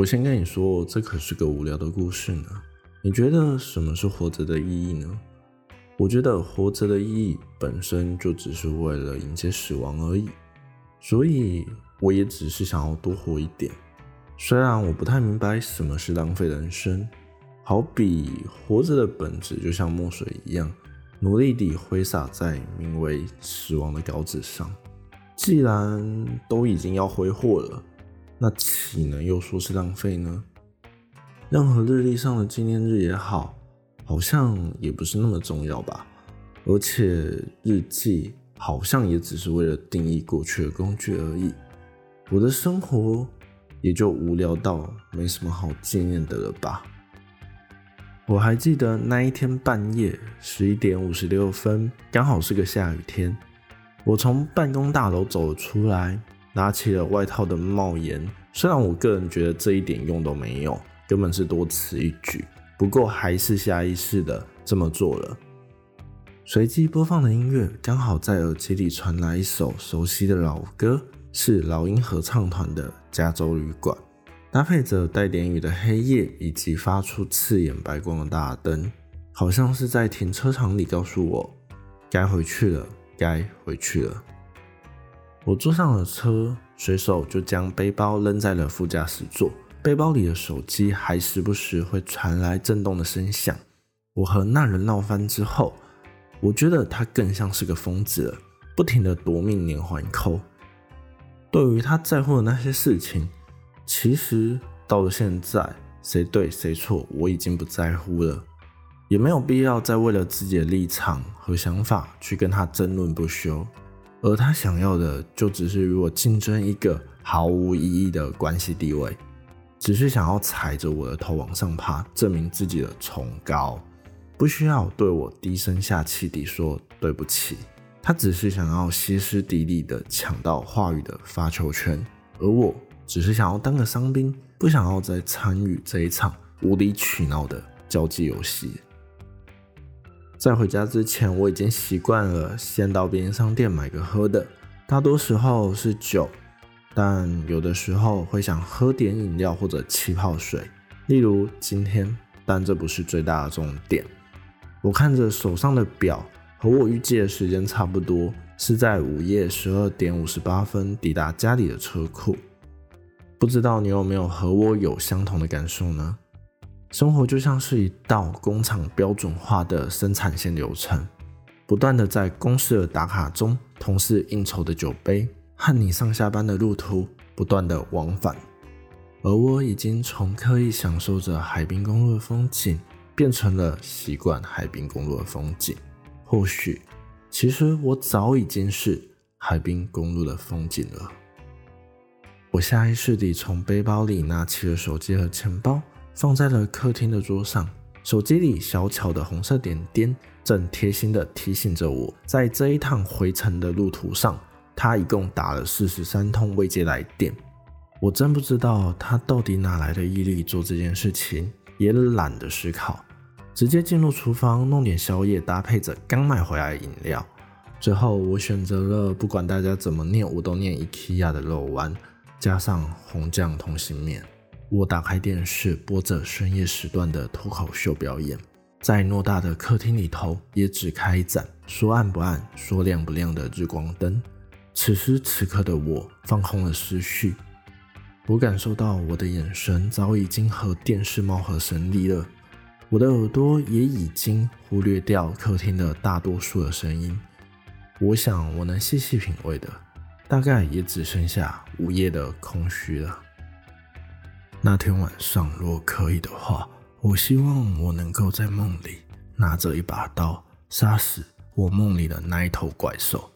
我先跟你说，这可是个无聊的故事呢。你觉得什么是活着的意义呢？我觉得活着的意义本身就只是为了迎接死亡而已，所以我也只是想要多活一点。虽然我不太明白什么是浪费人生，好比活着的本质就像墨水一样，努力地挥洒在名为死亡的稿纸上。既然都已经要挥霍了，那岂能又说是浪费呢？任何日历上的纪念日也好，好像也不是那么重要吧。而且日记好像也只是为了定义过去的工具而已。我的生活也就无聊到没什么好纪念的了吧。我还记得那一天半夜十一点五十六分，刚好是个下雨天，我从办公大楼走了出来。拿起了外套的帽檐，虽然我个人觉得这一点用都没有，根本是多此一举，不过还是下意识的这么做了。随机播放的音乐刚好在耳机里传来一首熟悉的老歌，是老鹰合唱团的《加州旅馆》，搭配着带点雨的黑夜以及发出刺眼白光的大灯，好像是在停车场里告诉我，该回去了，该回去了。我坐上了车，随手就将背包扔在了副驾驶座。背包里的手机还时不时会传来震动的声响。我和那人闹翻之后，我觉得他更像是个疯子了，不停的夺命连环扣。对于他在乎的那些事情，其实到了现在，谁对谁错我已经不在乎了，也没有必要再为了自己的立场和想法去跟他争论不休。而他想要的，就只是与我竞争一个毫无意义的关系地位，只是想要踩着我的头往上爬，证明自己的崇高，不需要对我低声下气地说对不起。他只是想要歇斯底里地抢到话语的发球权，而我只是想要当个伤兵，不想要再参与这一场无理取闹的交际游戏。在回家之前，我已经习惯了先到便利商店买个喝的，大多时候是酒，但有的时候会想喝点饮料或者气泡水。例如今天，但这不是最大的重点。我看着手上的表，和我预计的时间差不多，是在午夜十二点五十八分抵达家里的车库。不知道你有没有和我有相同的感受呢？生活就像是一道工厂标准化的生产线流程，不断的在公司的打卡中、同事应酬的酒杯和你上下班的路途不断的往返，而我已经从刻意享受着海滨公路的风景，变成了习惯海滨公路的风景。或许，其实我早已经是海滨公路的风景了。我下意识地从背包里拿起了手机和钱包。放在了客厅的桌上，手机里小巧的红色点点正贴心的提醒着我，在这一趟回程的路途上，他一共打了四十三通未接来电。我真不知道他到底哪来的毅力做这件事情，也懒得思考，直接进入厨房弄点宵夜，搭配着刚买回来的饮料。最后我选择了不管大家怎么念，我都念 IKEA 的肉丸，加上红酱通心面。我打开电视，播着深夜时段的脱口秀表演，在偌大的客厅里头，也只开一盏说暗不暗、说亮不亮的日光灯。此时此刻的我，放空了思绪，我感受到我的眼神早已经和电视貌合神离了，我的耳朵也已经忽略掉客厅的大多数的声音。我想，我能细细品味的，大概也只剩下午夜的空虚了。那天晚上，如果可以的话，我希望我能够在梦里拿着一把刀，杀死我梦里的那一头怪兽。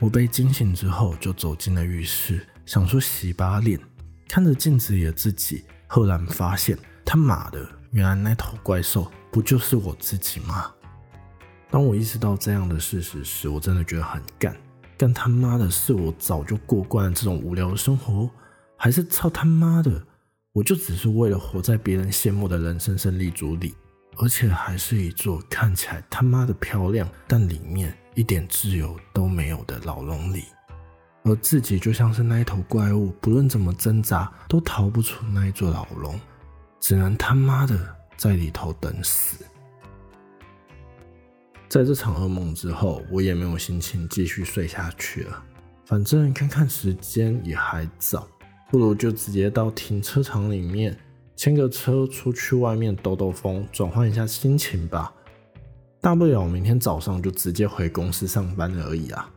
我被惊醒之后，就走进了浴室，想说洗把脸，看着镜子里的自己，赫然发现，他妈的，原来那头怪兽不就是我自己吗？当我意识到这样的事实时，我真的觉得很干，干他妈的是我早就过惯了这种无聊的生活，还是操他妈的？我就只是为了活在别人羡慕的人生胜利组里，而且还是一座看起来他妈的漂亮，但里面一点自由都没有的牢笼里。而自己就像是那一头怪物，不论怎么挣扎都逃不出那一座牢笼，只能他妈的在里头等死。在这场噩梦之后，我也没有心情继续睡下去了。反正看看时间也还早，不如就直接到停车场里面牵个车出去外面兜兜风，转换一下心情吧。大不了明天早上就直接回公司上班而已啊。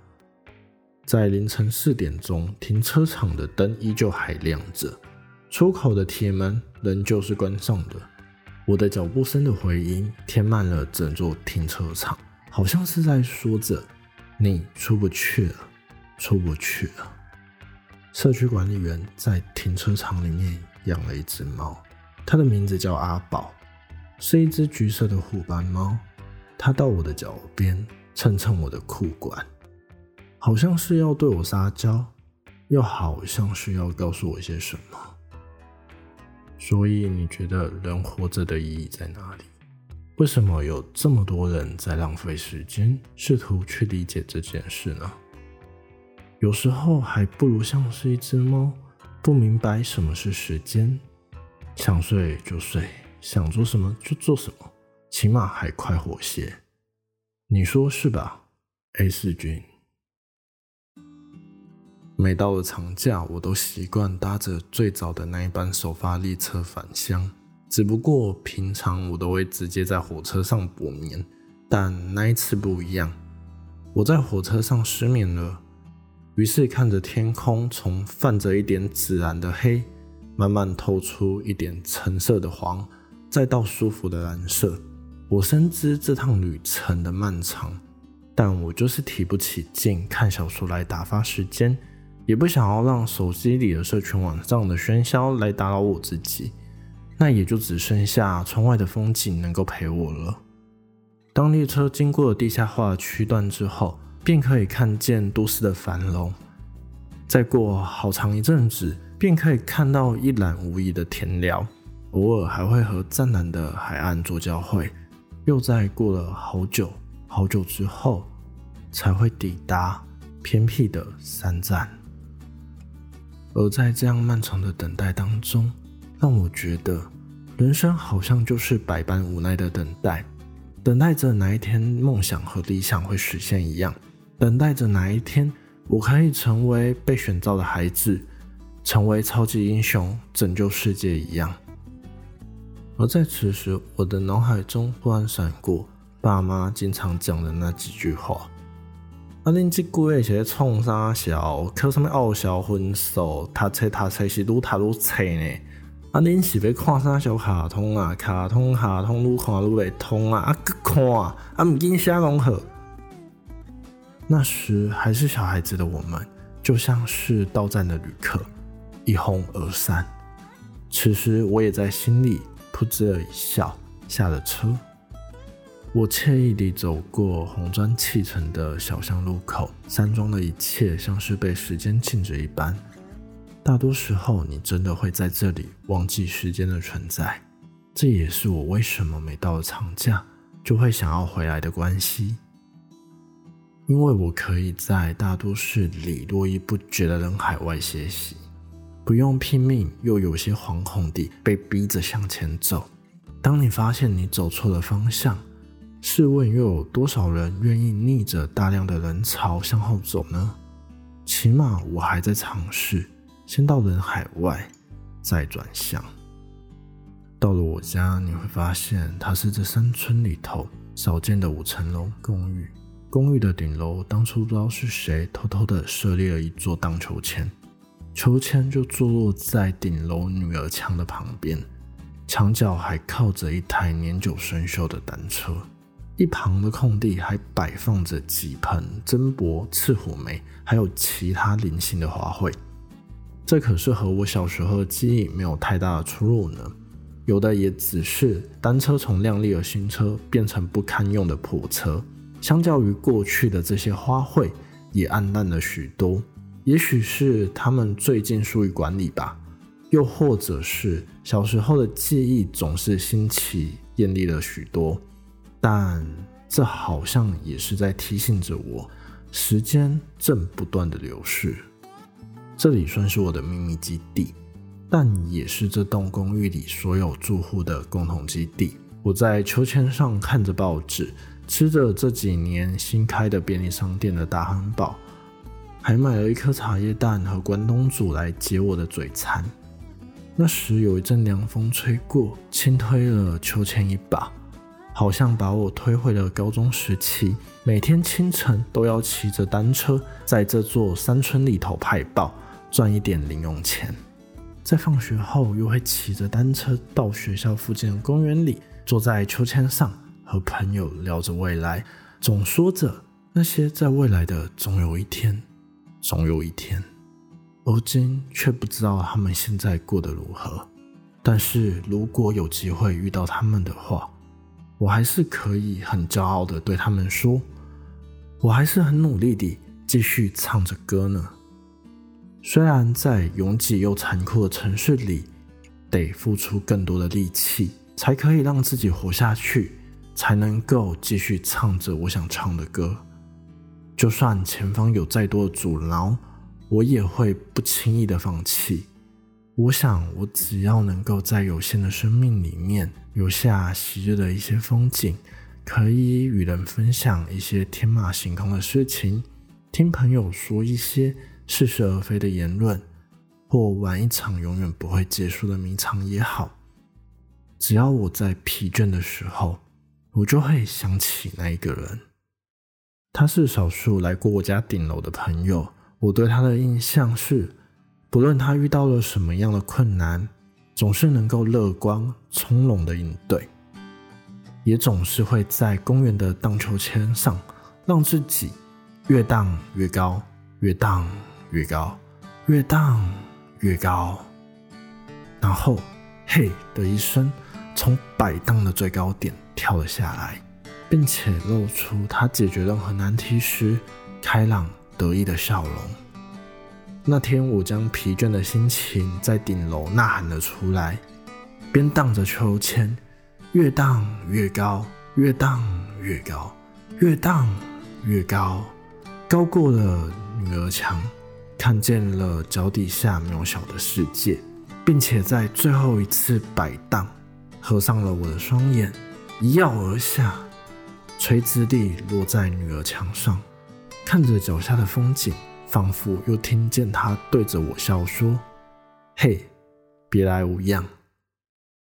在凌晨四点钟，停车场的灯依旧还亮着，出口的铁门仍旧是关上的。我的脚步声的回音填满了整座停车场，好像是在说着：“你出不去了，出不去了。”社区管理员在停车场里面养了一只猫，它的名字叫阿宝，是一只橘色的虎斑猫。它到我的脚边蹭蹭我的裤管。好像是要对我撒娇，又好像是要告诉我一些什么。所以你觉得人活着的意义在哪里？为什么有这么多人在浪费时间，试图去理解这件事呢？有时候还不如像是一只猫，不明白什么是时间，想睡就睡，想做什么就做什么，起码还快活些。你说是吧，A 四君？每到了长假，我都习惯搭着最早的那一班首发列车返乡。只不过平常我都会直接在火车上补眠，但那一次不一样。我在火车上失眠了，于是看着天空从泛着一点紫蓝的黑，慢慢透出一点橙色的黄，再到舒服的蓝色。我深知这趟旅程的漫长，但我就是提不起劲看小说来打发时间。也不想要让手机里的社群网上的喧嚣来打扰我自己，那也就只剩下窗外的风景能够陪我了。当列车经过地下化区段之后，便可以看见都市的繁荣。再过好长一阵子，便可以看到一览无遗的田寮，偶尔还会和湛蓝的海岸做交汇。又在过了好久好久之后，才会抵达偏僻的山站。而在这样漫长的等待当中，让我觉得人生好像就是百般无奈的等待，等待着哪一天梦想和理想会实现一样，等待着哪一天我可以成为被选召的孩子，成为超级英雄拯救世界一样。而在此时，我的脑海中忽然闪过爸妈经常讲的那几句话。啊！恁即几个是咧创啥笑？考什么奥小分数？读册读册是愈读愈册呢？啊！恁是要看啥小卡通啊？卡通卡通愈看愈袂通啊！啊，搁看啊！毋紧写拢好。那时还是小孩子的我们，就像是到站的旅客，一哄而散。此时我也在心里噗哧了一笑，下了车。我惬意地走过红砖砌成的小巷路口，山庄的一切像是被时间静止一般。大多时候，你真的会在这里忘记时间的存在。这也是我为什么每到了长假就会想要回来的关系，因为我可以在大都市里络绎不绝的人海外歇息，不用拼命又有些惶恐地被逼着向前走。当你发现你走错了方向，试问，又有多少人愿意逆着大量的人潮向后走呢？起码我还在尝试，先到人海外，再转向。到了我家，你会发现它是这山村里头少见的五层楼公寓。公寓的顶楼当初不知道是谁偷偷的设立了一座荡秋千，秋千就坐落在顶楼女儿墙的旁边，墙角还靠着一台年久生锈的单车。一旁的空地还摆放着几盆真柏、赤虎梅，还有其他零星的花卉。这可是和我小时候的记忆没有太大的出入呢。有的也只是单车从靓丽的新车变成不堪用的破车。相较于过去的这些花卉，也暗淡了许多。也许是他们最近疏于管理吧，又或者是小时候的记忆总是新奇艳丽了许多。但这好像也是在提醒着我，时间正不断的流逝。这里算是我的秘密基地，但也是这栋公寓里所有住户的共同基地。我在秋千上看着报纸，吃着这几年新开的便利商店的大汉堡，还买了一颗茶叶蛋和关东煮来解我的嘴馋。那时有一阵凉风吹过，轻推了秋千一把。好像把我推回了高中时期，每天清晨都要骑着单车在这座山村里头派报，赚一点零用钱。在放学后，又会骑着单车到学校附近的公园里，坐在秋千上和朋友聊着未来，总说着那些在未来的总有一天，总有一天。如今却不知道他们现在过得如何。但是如果有机会遇到他们的话，我还是可以很骄傲的对他们说，我还是很努力地继续唱着歌呢。虽然在拥挤又残酷的城市里，得付出更多的力气，才可以让自己活下去，才能够继续唱着我想唱的歌。就算前方有再多的阻挠，我也会不轻易的放弃。我想，我只要能够在有限的生命里面留下昔日的一些风景，可以与人分享一些天马行空的事情，听朋友说一些似是而非的言论，或玩一场永远不会结束的迷藏也好，只要我在疲倦的时候，我就会想起那一个人。他是少数来过我家顶楼的朋友，我对他的印象是。不论他遇到了什么样的困难，总是能够乐观从容的应对，也总是会在公园的荡秋千上，让自己越荡越高，越荡越高，越荡越高，然后嘿的一声，从摆荡的最高点跳了下来，并且露出他解决任何难题时开朗得意的笑容。那天，我将疲倦的心情在顶楼呐喊了出来，边荡着秋千，越荡越高，越荡越高，越荡越高，高过了女儿墙，看见了脚底下渺小的世界，并且在最后一次摆荡，合上了我的双眼，一跃而下，垂直地落在女儿墙上，看着脚下的风景。仿佛又听见她对着我笑说：“嘿，别来无恙。”